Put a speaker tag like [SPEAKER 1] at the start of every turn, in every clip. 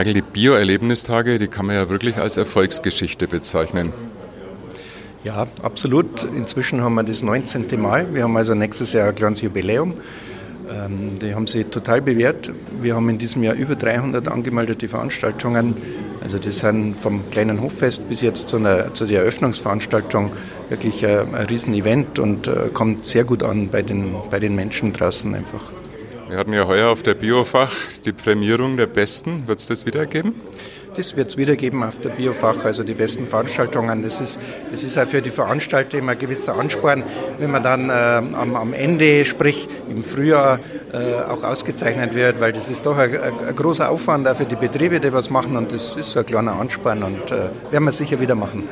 [SPEAKER 1] Heigl, die Bio-Erlebnistage, die kann man ja wirklich als Erfolgsgeschichte bezeichnen.
[SPEAKER 2] Ja, absolut. Inzwischen haben wir das 19. Mal. Wir haben also nächstes Jahr ein kleines Jubiläum. Ähm, die haben sich total bewährt. Wir haben in diesem Jahr über 300 angemeldete Veranstaltungen. Also das sind vom kleinen Hoffest bis jetzt zu, einer, zu der Eröffnungsveranstaltung wirklich ein, ein Riesenevent und äh, kommt sehr gut an bei den, bei den Menschen draußen einfach.
[SPEAKER 1] Wir hatten ja heuer auf der Biofach die Prämierung der Besten. Wird es das wieder geben?
[SPEAKER 2] Das wird es wieder geben auf der Biofach, also die besten Veranstaltungen. Das ist, das ist auch für die Veranstalter immer ein gewisser Ansporn, wenn man dann äh, am, am, Ende, sprich im Frühjahr, äh, auch ausgezeichnet wird, weil das ist doch ein, ein, großer Aufwand auch für die Betriebe, die was machen und das ist ein kleiner Ansporn und äh, werden wir sicher wieder machen.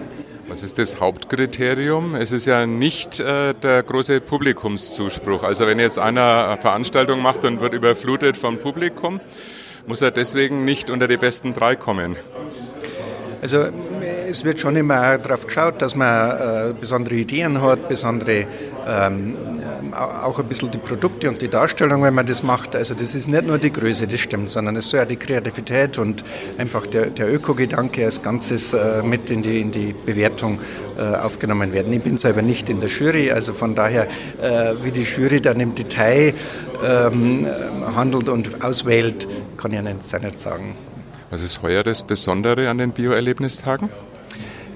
[SPEAKER 1] Was ist das Hauptkriterium? Es ist ja nicht äh, der große Publikumszuspruch. Also wenn jetzt einer eine Veranstaltung macht und wird überflutet vom Publikum, muss er deswegen nicht unter die besten drei kommen.
[SPEAKER 2] Also es wird schon immer darauf geschaut, dass man äh, besondere Ideen hat, besondere ähm, auch ein bisschen die Produkte und die Darstellung, wenn man das macht. Also das ist nicht nur die Größe, das stimmt, sondern es soll ja die Kreativität und einfach der, der Öko-Gedanke als Ganzes äh, mit in die, in die Bewertung äh, aufgenommen werden. Ich bin selber nicht in der Jury, also von daher, äh, wie die Jury dann im Detail ähm, handelt und auswählt, kann ich nicht, nicht sagen.
[SPEAKER 1] Was ist heuer das Besondere an den Bioerlebnistagen?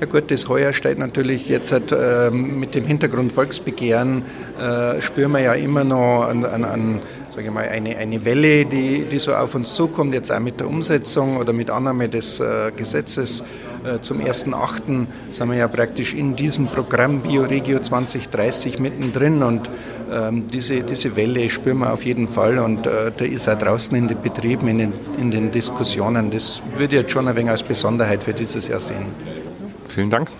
[SPEAKER 2] Ja gut, das heuer steht natürlich jetzt äh, mit dem Hintergrund Volksbegehren, äh, spüren wir ja immer noch an, an, an sage ich mal, eine, eine Welle, die, die so auf uns zukommt, jetzt auch mit der Umsetzung oder mit Annahme des äh, Gesetzes. Äh, zum 1.8. sind wir ja praktisch in diesem Programm BioRegio 2030 mittendrin und ähm, diese, diese Welle spüren wir auf jeden Fall und äh, da ist auch draußen in den Betrieben, in den, in den Diskussionen, das würde ich jetzt schon ein wenig als Besonderheit für dieses Jahr sehen.
[SPEAKER 1] Vielen Dank.